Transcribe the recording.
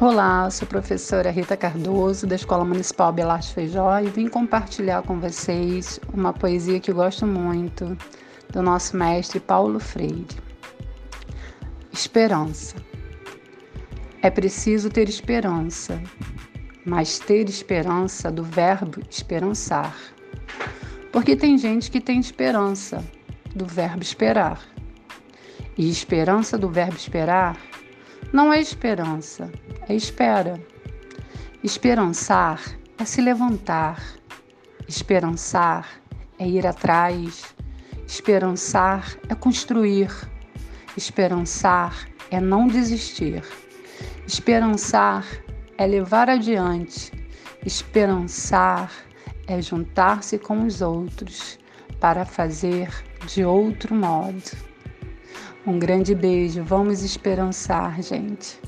Olá, sou professora Rita Cardoso, da Escola Municipal Belas Feijó, e vim compartilhar com vocês uma poesia que eu gosto muito, do nosso mestre Paulo Freire. Esperança. É preciso ter esperança, mas ter esperança do verbo esperançar. Porque tem gente que tem esperança do verbo esperar. E esperança do verbo esperar não é esperança, é espera. Esperançar é se levantar. Esperançar é ir atrás. Esperançar é construir. Esperançar é não desistir. Esperançar é levar adiante. Esperançar é juntar-se com os outros para fazer de outro modo. Um grande beijo, vamos esperançar, gente.